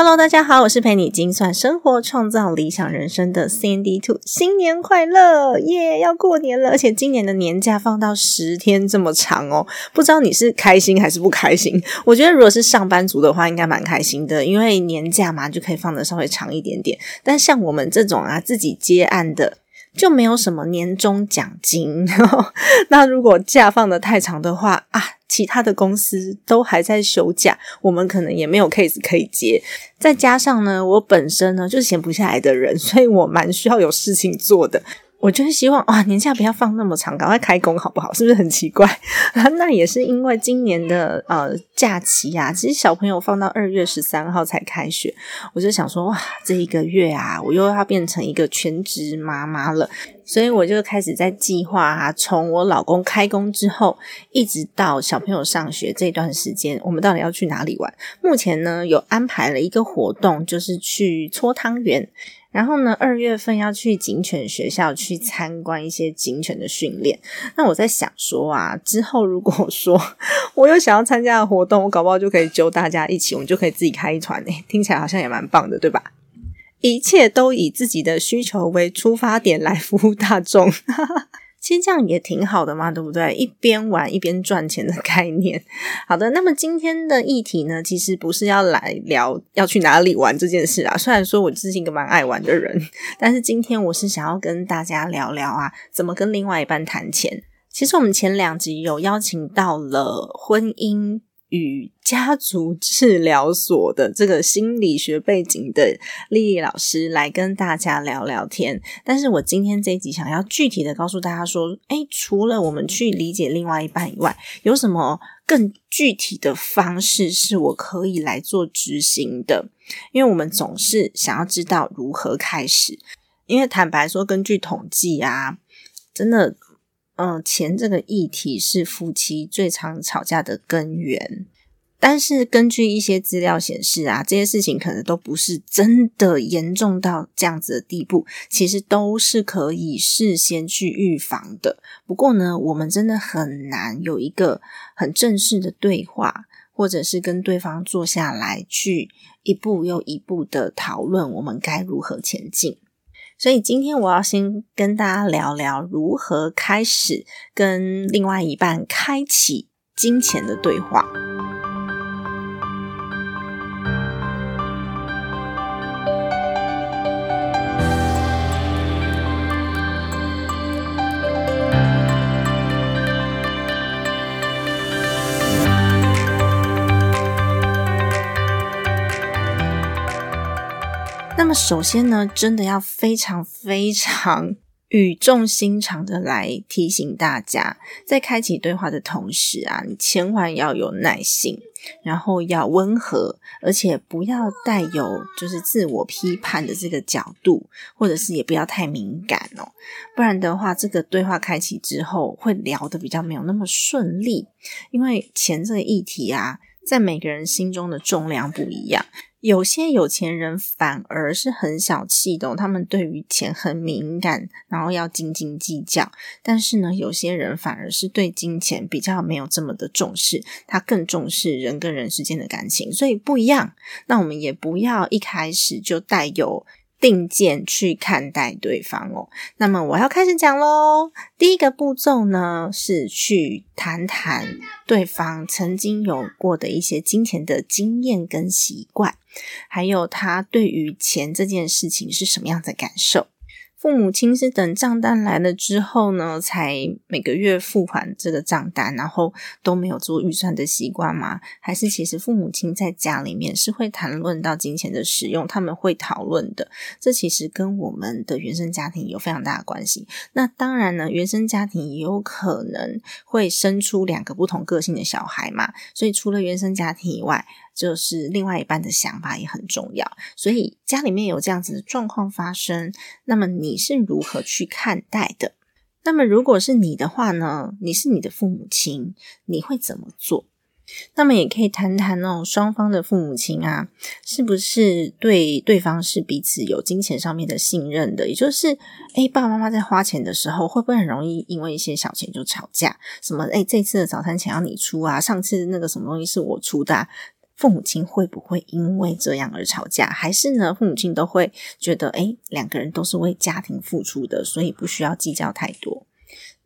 Hello，大家好，我是陪你精算生活、创造理想人生的 Sandy Two，新年快乐，耶！要过年了，而且今年的年假放到十天这么长哦，不知道你是开心还是不开心？我觉得如果是上班族的话，应该蛮开心的，因为年假嘛，就可以放的稍微长一点点。但像我们这种啊，自己接案的。就没有什么年终奖金，那如果假放的太长的话啊，其他的公司都还在休假，我们可能也没有 case 可以接。再加上呢，我本身呢就是闲不下来的人，所以我蛮需要有事情做的。我就是希望啊，年假不要放那么长，赶快开工好不好？是不是很奇怪？那也是因为今年的呃假期呀，其实小朋友放到二月十三号才开学，我就想说哇，这一个月啊，我又要变成一个全职妈妈了，所以我就开始在计划啊，从我老公开工之后，一直到小朋友上学这段时间，我们到底要去哪里玩？目前呢，有安排了一个活动，就是去搓汤圆。然后呢，二月份要去警犬学校去参观一些警犬的训练。那我在想说啊，之后如果说我有想要参加的活动，我搞不好就可以揪大家一起，我们就可以自己开一团诶，听起来好像也蛮棒的，对吧？一切都以自己的需求为出发点来服务大众。其实这样也挺好的嘛，对不对？一边玩一边赚钱的概念。好的，那么今天的议题呢，其实不是要来聊要去哪里玩这件事啊。虽然说我是一个蛮爱玩的人，但是今天我是想要跟大家聊聊啊，怎么跟另外一半谈钱。其实我们前两集有邀请到了婚姻。与家族治疗所的这个心理学背景的丽丽老师来跟大家聊聊天，但是我今天这一集想要具体的告诉大家说，哎，除了我们去理解另外一半以外，有什么更具体的方式是我可以来做执行的？因为我们总是想要知道如何开始，因为坦白说，根据统计啊，真的。嗯，钱这个议题是夫妻最常吵架的根源。但是根据一些资料显示啊，这些事情可能都不是真的严重到这样子的地步，其实都是可以事先去预防的。不过呢，我们真的很难有一个很正式的对话，或者是跟对方坐下来去一步又一步的讨论，我们该如何前进。所以今天我要先跟大家聊聊如何开始跟另外一半开启金钱的对话。那么首先呢，真的要非常非常语重心长的来提醒大家，在开启对话的同时啊，你千万要有耐心，然后要温和，而且不要带有就是自我批判的这个角度，或者是也不要太敏感哦，不然的话，这个对话开启之后会聊的比较没有那么顺利，因为钱这个议题啊，在每个人心中的重量不一样。有些有钱人反而是很小气的，他们对于钱很敏感，然后要斤斤计较。但是呢，有些人反而是对金钱比较没有这么的重视，他更重视人跟人之间的感情，所以不一样。那我们也不要一开始就带有。定见去看待对方哦。那么我要开始讲喽。第一个步骤呢，是去谈谈对方曾经有过的一些金钱的经验跟习惯，还有他对于钱这件事情是什么样的感受。父母亲是等账单来了之后呢，才每个月付款这个账单，然后都没有做预算的习惯吗？还是其实父母亲在家里面是会谈论到金钱的使用，他们会讨论的。这其实跟我们的原生家庭有非常大的关系。那当然呢，原生家庭也有可能会生出两个不同个性的小孩嘛。所以除了原生家庭以外，就是另外一半的想法也很重要，所以家里面有这样子的状况发生，那么你是如何去看待的？那么如果是你的话呢？你是你的父母亲，你会怎么做？那么也可以谈谈哦，双方的父母亲啊，是不是对对方是彼此有金钱上面的信任的？也就是，诶爸爸妈妈在花钱的时候，会不会很容易因为一些小钱就吵架？什么诶这次的早餐钱要你出啊，上次那个什么东西是我出的？父母亲会不会因为这样而吵架？还是呢？父母亲都会觉得，哎，两个人都是为家庭付出的，所以不需要计较太多。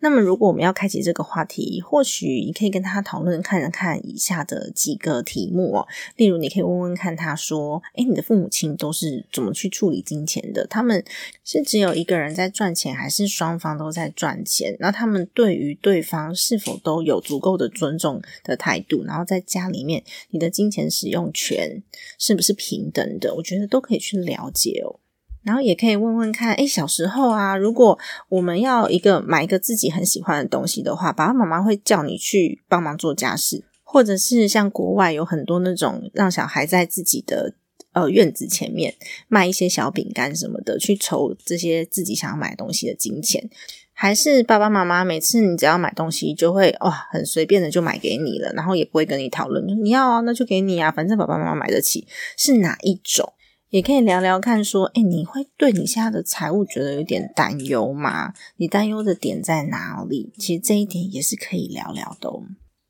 那么，如果我们要开启这个话题，或许你可以跟他讨论，看看以下的几个题目哦。例如，你可以问问看他说：“诶，你的父母亲都是怎么去处理金钱的？他们是只有一个人在赚钱，还是双方都在赚钱？那他们对于对方是否都有足够的尊重的态度？然后在家里面，你的金钱使用权是不是平等的？我觉得都可以去了解哦。”然后也可以问问看，哎，小时候啊，如果我们要一个买一个自己很喜欢的东西的话，爸爸妈妈会叫你去帮忙做家事，或者是像国外有很多那种让小孩在自己的呃院子前面卖一些小饼干什么的，去筹这些自己想要买东西的金钱，还是爸爸妈妈每次你只要买东西就会哇很随便的就买给你了，然后也不会跟你讨论，你要啊那就给你啊，反正爸爸妈妈买得起，是哪一种？也可以聊聊看，说，哎，你会对你现在的财务觉得有点担忧吗？你担忧的点在哪里？其实这一点也是可以聊聊的，哦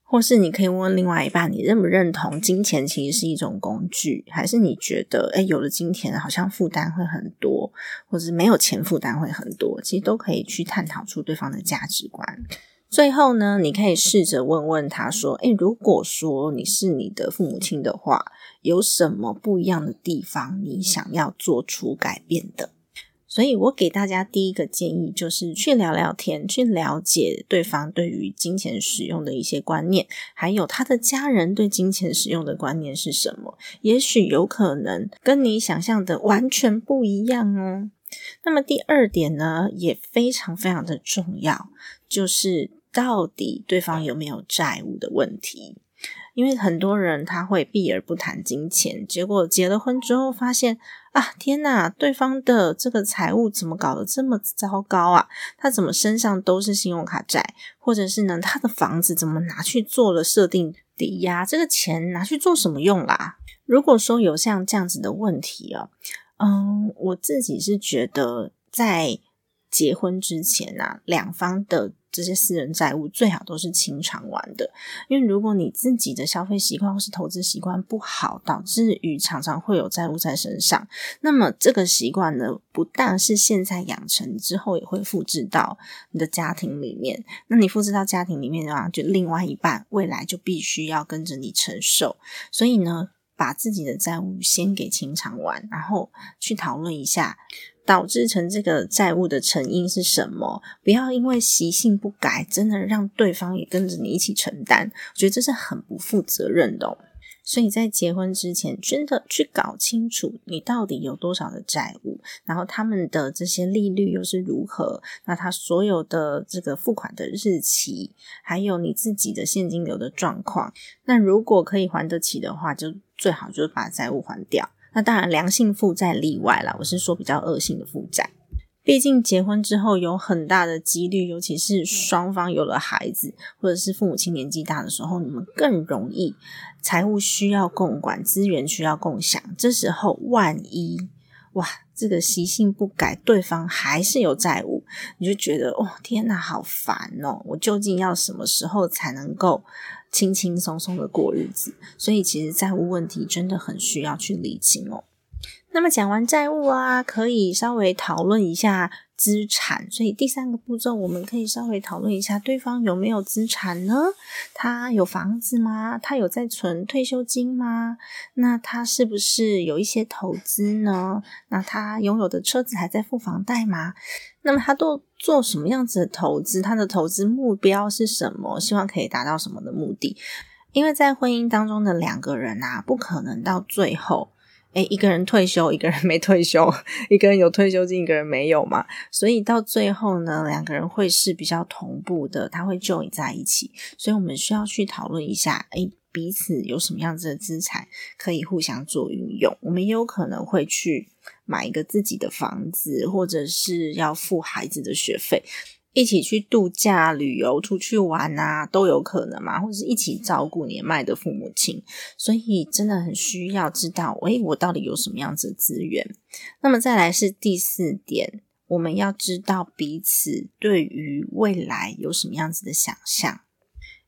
或是你可以问另外一半，你认不认同金钱其实是一种工具，还是你觉得，哎，有了金钱好像负担会很多，或是没有钱负担会很多？其实都可以去探讨出对方的价值观。最后呢，你可以试着问问他说：“诶，如果说你是你的父母亲的话，有什么不一样的地方你想要做出改变的？”所以，我给大家第一个建议就是去聊聊天，去了解对方对于金钱使用的一些观念，还有他的家人对金钱使用的观念是什么。也许有可能跟你想象的完全不一样哦。那么第二点呢，也非常非常的重要，就是。到底对方有没有债务的问题？因为很多人他会避而不谈金钱，结果结了婚之后发现啊，天哪，对方的这个财务怎么搞得这么糟糕啊？他怎么身上都是信用卡债，或者是呢，他的房子怎么拿去做了设定抵押？这个钱拿去做什么用啦？如果说有像这样子的问题哦，嗯，我自己是觉得在结婚之前啊，两方的。这些私人债务最好都是清偿完的，因为如果你自己的消费习惯或是投资习惯不好，导致于常常会有债务在身上，那么这个习惯呢，不但是现在养成之后，也会复制到你的家庭里面。那你复制到家庭里面的话，就另外一半未来就必须要跟着你承受。所以呢，把自己的债务先给清偿完，然后去讨论一下。导致成这个债务的成因是什么？不要因为习性不改，真的让对方也跟着你一起承担，我觉得这是很不负责任的。所以在结婚之前，真的去搞清楚你到底有多少的债务，然后他们的这些利率又是如何，那他所有的这个付款的日期，还有你自己的现金流的状况，那如果可以还得起的话，就最好就是把债务还掉。那当然，良性负债例外啦。我是说比较恶性的负债，毕竟结婚之后有很大的几率，尤其是双方有了孩子，或者是父母亲年纪大的时候，你们更容易财务需要共管，资源需要共享。这时候万一哇，这个习性不改，对方还是有债务，你就觉得哦，天哪，好烦哦！我究竟要什么时候才能够？轻轻松松的过日子，所以其实债务问题真的很需要去理清哦。那么讲完债务啊，可以稍微讨论一下资产，所以第三个步骤我们可以稍微讨论一下，对方有没有资产呢？他有房子吗？他有在存退休金吗？那他是不是有一些投资呢？那他拥有的车子还在付房贷吗？那么他都做什么样子的投资？他的投资目标是什么？希望可以达到什么的目的？因为在婚姻当中的两个人啊，不可能到最后。诶一个人退休，一个人没退休，一个人有退休金，一个人没有嘛，所以到最后呢，两个人会是比较同步的，他会 join 在一起，所以我们需要去讨论一下，诶彼此有什么样子的资产可以互相做运用，我们也有可能会去买一个自己的房子，或者是要付孩子的学费。一起去度假、旅游、出去玩啊，都有可能嘛，或者是一起照顾年迈的父母亲，所以真的很需要知道，诶，我到底有什么样子的资源？那么再来是第四点，我们要知道彼此对于未来有什么样子的想象，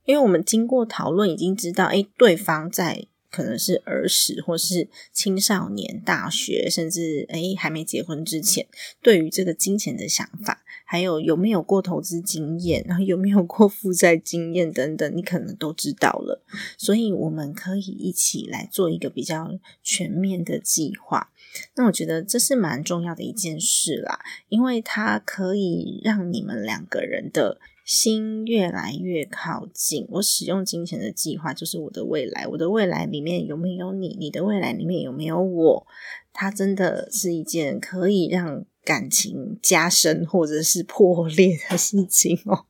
因为我们经过讨论已经知道，诶，对方在。可能是儿时或是青少年、大学，甚至诶还没结婚之前，对于这个金钱的想法，还有有没有过投资经验，然后有没有过负债经验等等，你可能都知道了。所以我们可以一起来做一个比较全面的计划。那我觉得这是蛮重要的一件事啦，因为它可以让你们两个人的。心越来越靠近。我使用金钱的计划就是我的未来。我的未来里面有没有你？你的未来里面有没有我？它真的是一件可以让感情加深或者是破裂的事情哦。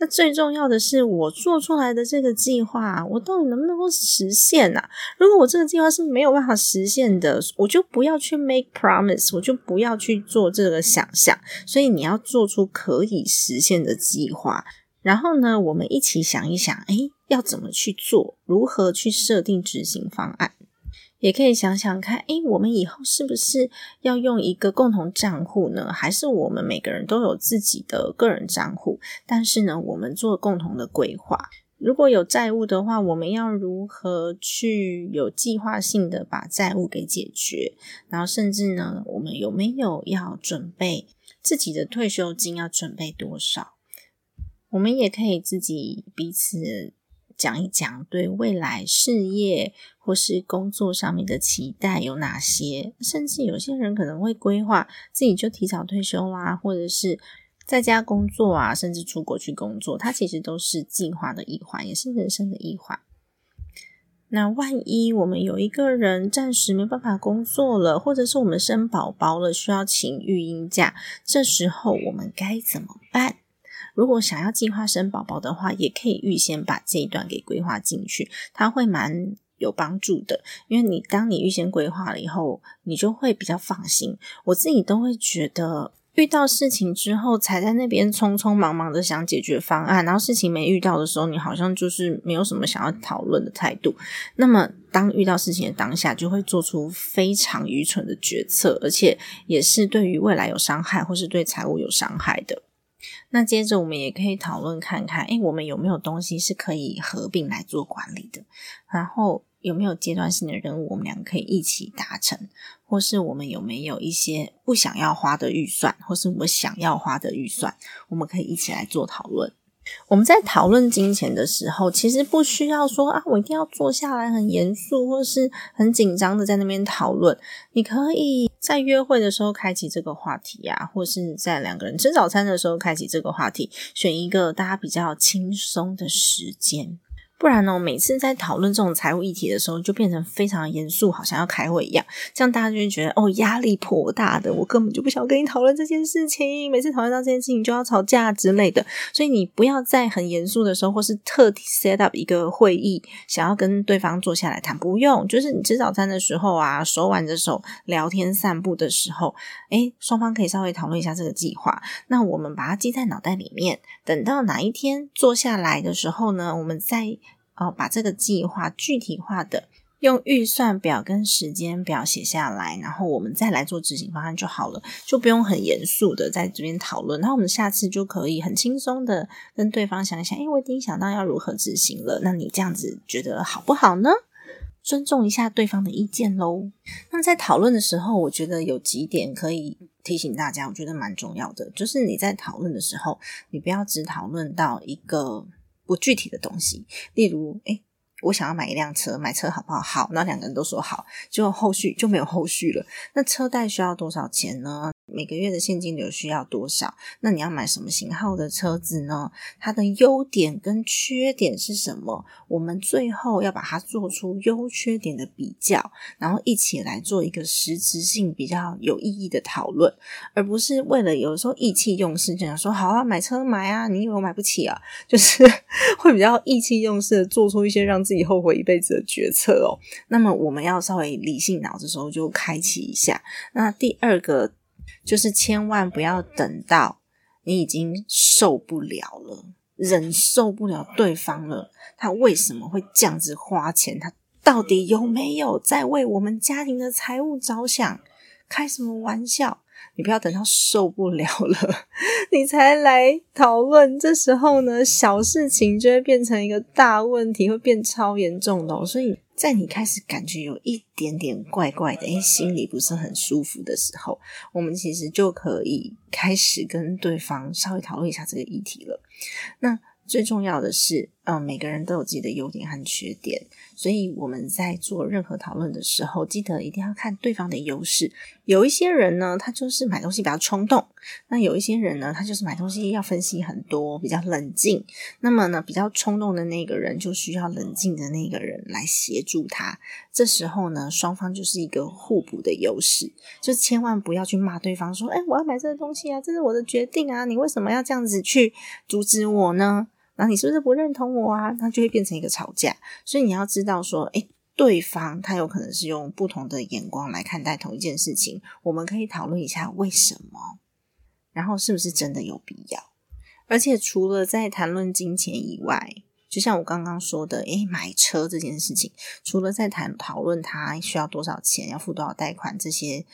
那最重要的是，我做出来的这个计划，我到底能不能够实现呢？如果我这个计划是没有办法实现的，我就不要去 make promise，我就不要去做这个想象。所以你要做出可以实现的计划，然后呢，我们一起想一想，诶，要怎么去做？如何去设定执行方案？也可以想想看，诶，我们以后是不是要用一个共同账户呢？还是我们每个人都有自己的个人账户？但是呢，我们做共同的规划。如果有债务的话，我们要如何去有计划性的把债务给解决？然后，甚至呢，我们有没有要准备自己的退休金？要准备多少？我们也可以自己彼此。讲一讲对未来事业或是工作上面的期待有哪些？甚至有些人可能会规划自己就提早退休啦，或者是在家工作啊，甚至出国去工作，它其实都是计划的一环，也是人生的一环。那万一我们有一个人暂时没办法工作了，或者是我们生宝宝了，需要请育婴假，这时候我们该怎么办？如果想要计划生宝宝的话，也可以预先把这一段给规划进去，它会蛮有帮助的。因为你当你预先规划了以后，你就会比较放心。我自己都会觉得，遇到事情之后才在那边匆匆忙忙的想解决方案，然后事情没遇到的时候，你好像就是没有什么想要讨论的态度。那么当遇到事情的当下，就会做出非常愚蠢的决策，而且也是对于未来有伤害，或是对财务有伤害的。那接着我们也可以讨论看看，诶，我们有没有东西是可以合并来做管理的？然后有没有阶段性的任务，我们两个可以一起达成？或是我们有没有一些不想要花的预算，或是我想要花的预算，我们可以一起来做讨论。我们在讨论金钱的时候，其实不需要说啊，我一定要坐下来很严肃或是很紧张的在那边讨论。你可以在约会的时候开启这个话题呀，或是在两个人吃早餐的时候开启这个话题，选一个大家比较轻松的时间。不然呢，每次在讨论这种财务议题的时候，就变成非常严肃，好像要开会一样。这样大家就会觉得哦，压力颇大的。我根本就不想跟你讨论这件事情，每次讨论到这件事情就要吵架之类的。所以你不要在很严肃的时候，或是特地 set up 一个会议，想要跟对方坐下来谈，不用。就是你吃早餐的时候啊，手挽着手聊天散步的时候，诶，双方可以稍微讨论一下这个计划。那我们把它记在脑袋里面，等到哪一天坐下来的时候呢，我们再。哦，把这个计划具体化的用预算表跟时间表写下来，然后我们再来做执行方案就好了，就不用很严肃的在这边讨论。然后我们下次就可以很轻松的跟对方想一想，哎，我已经想到要如何执行了。那你这样子觉得好不好呢？尊重一下对方的意见喽。那在讨论的时候，我觉得有几点可以。提醒大家，我觉得蛮重要的，就是你在讨论的时候，你不要只讨论到一个不具体的东西，例如，诶我想要买一辆车，买车好不好？好，那两个人都说好，就后续就没有后续了。那车贷需要多少钱呢？每个月的现金流需要多少？那你要买什么型号的车子呢？它的优点跟缺点是什么？我们最后要把它做出优缺点的比较，然后一起来做一个实质性比较有意义的讨论，而不是为了有时候意气用事，就想说好啊，买车买啊，你以为我买不起啊？就是 会比较意气用事的做出一些让自己后悔一辈子的决策哦。那么我们要稍微理性脑的时候就开启一下。那第二个。就是千万不要等到你已经受不了了，忍受不了对方了，他为什么会这样子花钱？他到底有没有在为我们家庭的财务着想？开什么玩笑？你不要等到受不了了，你才来讨论。这时候呢，小事情就会变成一个大问题，会变超严重的。所以。在你开始感觉有一点点怪怪的，诶心里不是很舒服的时候，我们其实就可以开始跟对方稍微讨论一下这个议题了。那最重要的是，嗯，每个人都有自己的优点和缺点。所以我们在做任何讨论的时候，记得一定要看对方的优势。有一些人呢，他就是买东西比较冲动；那有一些人呢，他就是买东西要分析很多，比较冷静。那么呢，比较冲动的那个人就需要冷静的那个人来协助他。这时候呢，双方就是一个互补的优势。就千万不要去骂对方说：“哎，我要买这个东西啊，这是我的决定啊，你为什么要这样子去阻止我呢？”那你是不是不认同我啊？那就会变成一个吵架。所以你要知道说，诶，对方他有可能是用不同的眼光来看待同一件事情。我们可以讨论一下为什么，然后是不是真的有必要？而且除了在谈论金钱以外，就像我刚刚说的，诶，买车这件事情，除了在谈讨论它需要多少钱，要付多少贷款这些。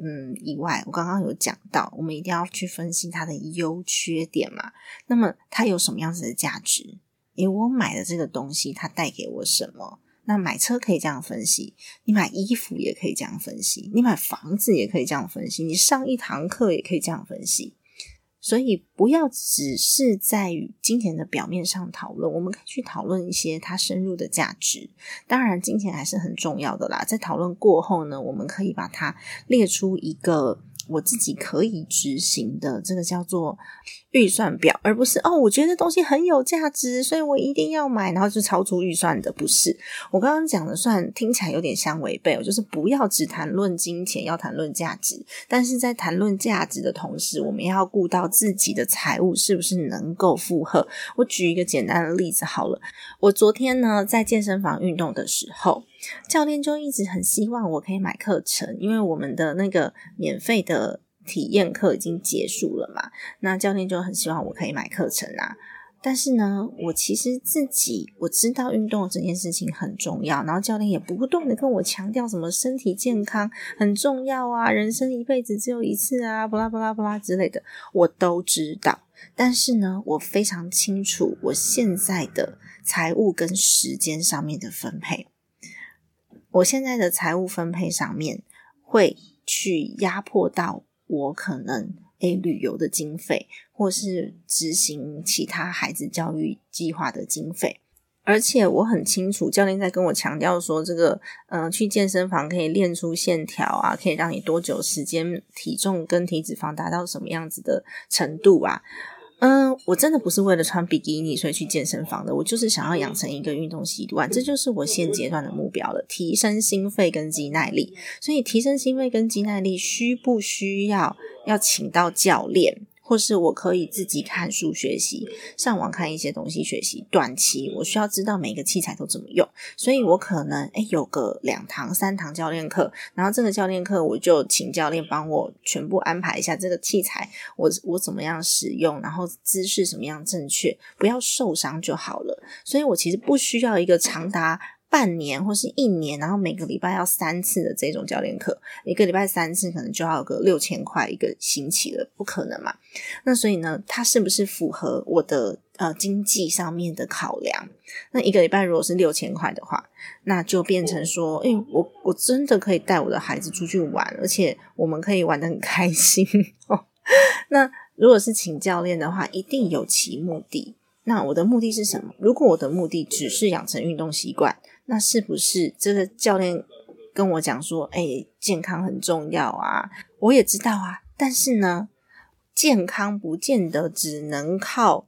嗯，以外，我刚刚有讲到，我们一定要去分析它的优缺点嘛。那么它有什么样子的价值？因为我买的这个东西，它带给我什么？那买车可以这样分析，你买衣服也可以这样分析，你买房子也可以这样分析，你上一堂课也可以这样分析。所以不要只是在于金钱的表面上讨论，我们可以去讨论一些它深入的价值。当然，金钱还是很重要的啦。在讨论过后呢，我们可以把它列出一个。我自己可以执行的这个叫做预算表，而不是哦，我觉得东西很有价值，所以我一定要买，然后就超出预算的，不是。我刚刚讲的算听起来有点相违背，就是不要只谈论金钱，要谈论价值。但是在谈论价值的同时，我们要顾到自己的财务是不是能够负荷。我举一个简单的例子好了，我昨天呢在健身房运动的时候。教练就一直很希望我可以买课程，因为我们的那个免费的体验课已经结束了嘛。那教练就很希望我可以买课程啊。但是呢，我其实自己我知道运动这件事情很重要，然后教练也不断的跟我强调什么身体健康很重要啊，人生一辈子只有一次啊，不啦不啦不啦之类的，我都知道。但是呢，我非常清楚我现在的财务跟时间上面的分配。我现在的财务分配上面会去压迫到我可能诶旅游的经费，或是执行其他孩子教育计划的经费，而且我很清楚教练在跟我强调说，这个嗯去健身房可以练出线条啊，可以让你多久时间体重跟体脂肪达到什么样子的程度啊。嗯，我真的不是为了穿比基尼所以去健身房的，我就是想要养成一个运动习惯，这就是我现阶段的目标了，提升心肺跟肌耐力。所以提升心肺跟肌耐力，需不需要要请到教练？或是我可以自己看书学习，上网看一些东西学习。短期我需要知道每个器材都怎么用，所以我可能诶有个两堂三堂教练课，然后这个教练课我就请教练帮我全部安排一下这个器材，我我怎么样使用，然后姿势怎么样正确，不要受伤就好了。所以我其实不需要一个长达半年或是一年，然后每个礼拜要三次的这种教练课，一个礼拜三次，可能就要个六千块一个星期了，不可能嘛？那所以呢，它是不是符合我的呃经济上面的考量？那一个礼拜如果是六千块的话，那就变成说，哎，我我真的可以带我的孩子出去玩，而且我们可以玩得很开心哦。那如果是请教练的话，一定有其目的。那我的目的是什么？如果我的目的只是养成运动习惯，那是不是这个教练跟我讲说，哎，健康很重要啊？我也知道啊，但是呢，健康不见得只能靠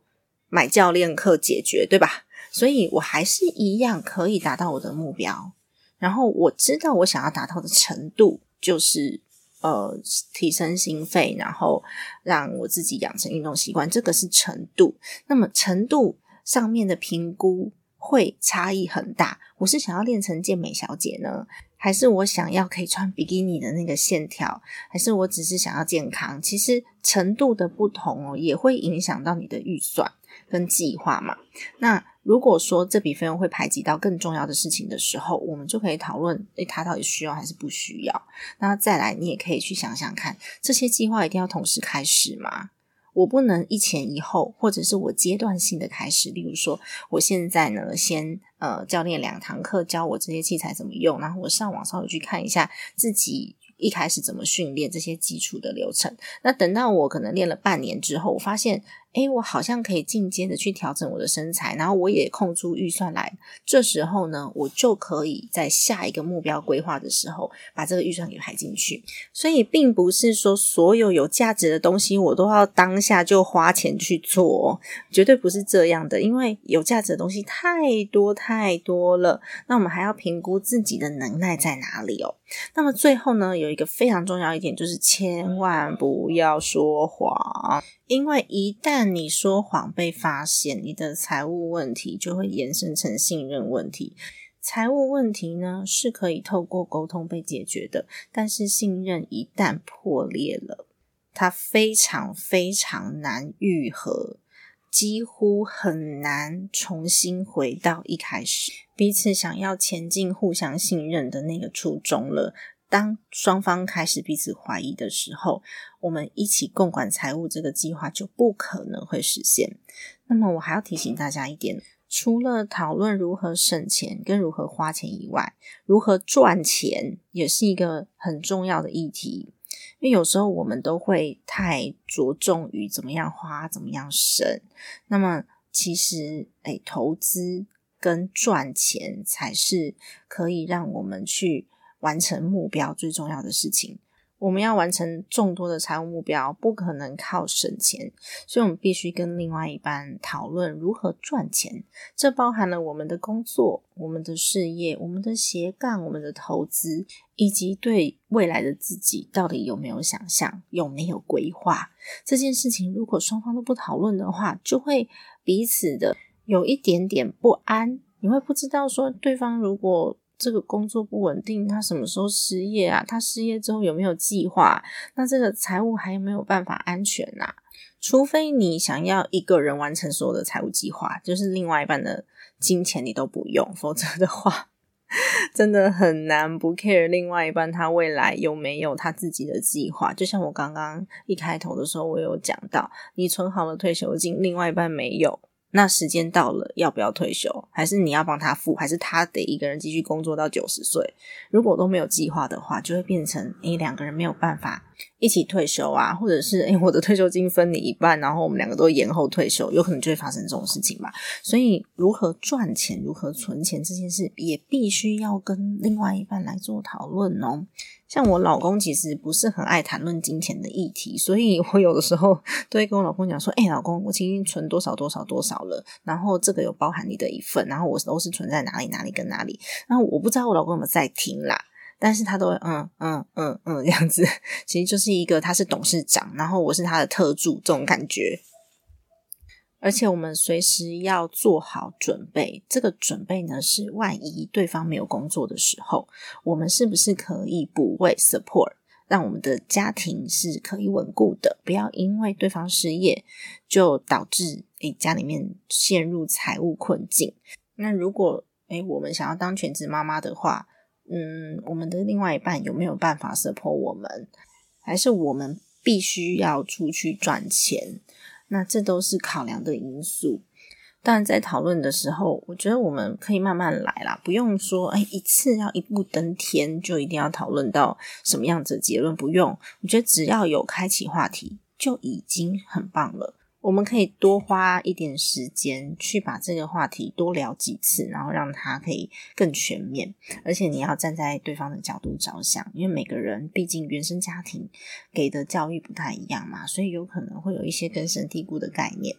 买教练课解决，对吧？所以我还是一样可以达到我的目标。然后我知道我想要达到的程度就是。呃，提升心肺，然后让我自己养成运动习惯，这个是程度。那么程度上面的评估会差异很大。我是想要练成健美小姐呢，还是我想要可以穿比基尼的那个线条，还是我只是想要健康？其实程度的不同哦，也会影响到你的预算跟计划嘛。那如果说这笔费用会排挤到更重要的事情的时候，我们就可以讨论：诶，他到底需要还是不需要？那再来，你也可以去想想看，这些计划一定要同时开始吗？我不能一前一后，或者是我阶段性的开始。例如说，我现在呢，先呃，教练两堂课教我这些器材怎么用，然后我上网稍微去看一下自己。一开始怎么训练这些基础的流程？那等到我可能练了半年之后，我发现，哎，我好像可以进阶的去调整我的身材，然后我也空出预算来。这时候呢，我就可以在下一个目标规划的时候，把这个预算给排进去。所以，并不是说所有有价值的东西我都要当下就花钱去做，绝对不是这样的。因为有价值的东西太多太多了，那我们还要评估自己的能耐在哪里哦。那么最后呢，有一个非常重要一点，就是千万不要说谎，因为一旦你说谎被发现，你的财务问题就会延伸成信任问题。财务问题呢是可以透过沟通被解决的，但是信任一旦破裂了，它非常非常难愈合。几乎很难重新回到一开始彼此想要前进、互相信任的那个初衷了。当双方开始彼此怀疑的时候，我们一起共管财务这个计划就不可能会实现。那么，我还要提醒大家一点：除了讨论如何省钱跟如何花钱以外，如何赚钱也是一个很重要的议题。因为有时候我们都会太着重于怎么样花、怎么样省，那么其实，哎，投资跟赚钱才是可以让我们去完成目标最重要的事情。我们要完成众多的财务目标，不可能靠省钱，所以我们必须跟另外一半讨论如何赚钱。这包含了我们的工作、我们的事业、我们的斜杠、我们的投资，以及对未来的自己到底有没有想象、有没有规划。这件事情如果双方都不讨论的话，就会彼此的有一点点不安。你会不知道说对方如果。这个工作不稳定，他什么时候失业啊？他失业之后有没有计划？那这个财务还有没有办法安全呐？除非你想要一个人完成所有的财务计划，就是另外一半的金钱你都不用，否则的话，真的很难不 care 另外一半他未来有没有他自己的计划。就像我刚刚一开头的时候，我有讲到，你存好了退休金，另外一半没有。那时间到了，要不要退休？还是你要帮他付？还是他得一个人继续工作到九十岁？如果都没有计划的话，就会变成诶两个人没有办法一起退休啊，或者是诶我的退休金分你一半，然后我们两个都延后退休，有可能就会发生这种事情吧。所以，如何赚钱、如何存钱这件事，也必须要跟另外一半来做讨论哦。像我老公其实不是很爱谈论金钱的议题，所以我有的时候 都会跟我老公讲说：“哎，老公，我今天存多少多少多少了，然后这个有包含你的一份，然后我都是存在哪里哪里跟哪里。”然后我不知道我老公有没有在听啦，但是他都会嗯嗯嗯嗯这样子，其实就是一个他是董事长，然后我是他的特助这种感觉。而且我们随时要做好准备，这个准备呢是万一对方没有工作的时候，我们是不是可以补位 support，让我们的家庭是可以稳固的，不要因为对方失业就导致诶家里面陷入财务困境。那如果诶，我们想要当全职妈妈的话，嗯，我们的另外一半有没有办法 support 我们？还是我们必须要出去赚钱？那这都是考量的因素。当然，在讨论的时候，我觉得我们可以慢慢来啦，不用说哎一次要一步登天，就一定要讨论到什么样子的结论。不用，我觉得只要有开启话题，就已经很棒了。我们可以多花一点时间去把这个话题多聊几次，然后让它可以更全面。而且你要站在对方的角度着想，因为每个人毕竟原生家庭给的教育不太一样嘛，所以有可能会有一些根深蒂固的概念。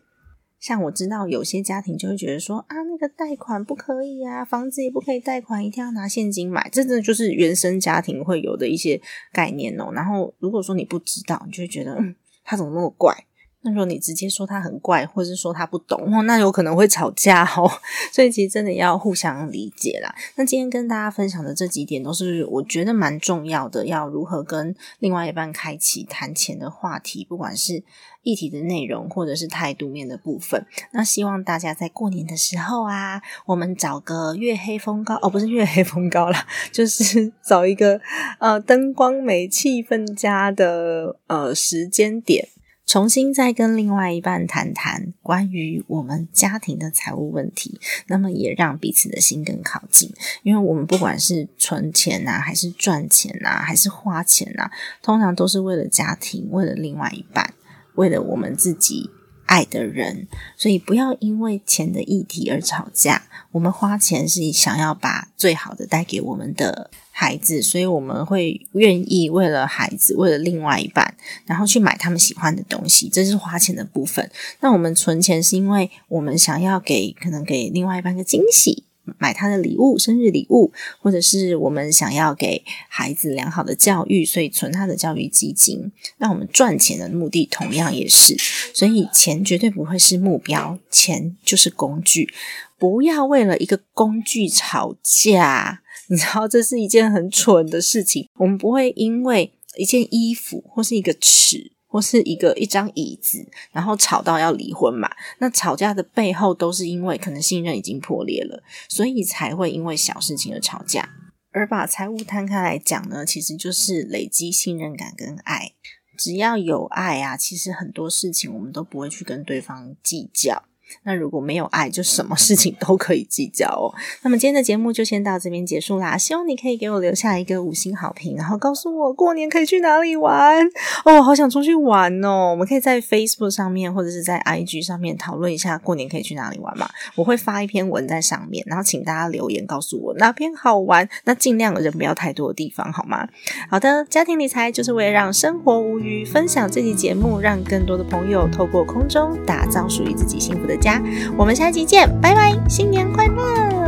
像我知道有些家庭就会觉得说啊，那个贷款不可以啊，房子也不可以贷款，一定要拿现金买，这真的就是原生家庭会有的一些概念哦。然后如果说你不知道，你就会觉得嗯，他怎么那么怪？那如果你直接说他很怪，或者是说他不懂哦，那有可能会吵架哦。所以其实真的要互相理解啦。那今天跟大家分享的这几点都是我觉得蛮重要的，要如何跟另外一半开启谈钱的话题，不管是议题的内容，或者是态度面的部分。那希望大家在过年的时候啊，我们找个月黑风高哦，不是月黑风高啦，就是 找一个呃灯光美、气氛佳的呃时间点。重新再跟另外一半谈谈关于我们家庭的财务问题，那么也让彼此的心更靠近。因为我们不管是存钱呐，还是赚钱呐，还是花钱呐，通常都是为了家庭，为了另外一半，为了我们自己爱的人。所以不要因为钱的议题而吵架。我们花钱是想要把最好的带给我们的。孩子，所以我们会愿意为了孩子，为了另外一半，然后去买他们喜欢的东西，这是花钱的部分。那我们存钱是因为我们想要给可能给另外一半个惊喜，买他的礼物，生日礼物，或者是我们想要给孩子良好的教育，所以存他的教育基金。那我们赚钱的目的同样也是，所以钱绝对不会是目标，钱就是工具。不要为了一个工具吵架。你知道这是一件很蠢的事情。我们不会因为一件衣服，或是一个尺，或是一个一张椅子，然后吵到要离婚嘛？那吵架的背后都是因为可能信任已经破裂了，所以才会因为小事情而吵架。而把财务摊开来讲呢，其实就是累积信任感跟爱。只要有爱啊，其实很多事情我们都不会去跟对方计较。那如果没有爱，就什么事情都可以计较哦。那么今天的节目就先到这边结束啦。希望你可以给我留下一个五星好评，然后告诉我过年可以去哪里玩哦。好想出去玩哦！我们可以在 Facebook 上面或者是在 IG 上面讨论一下过年可以去哪里玩嘛？我会发一篇文在上面，然后请大家留言告诉我哪篇好玩。那尽量人不要太多的地方好吗？好的，家庭理财就是为了让生活无虞，分享这期节目，让更多的朋友透过空中打造属于自己幸福的。家。我们下期见拜拜新年快乐。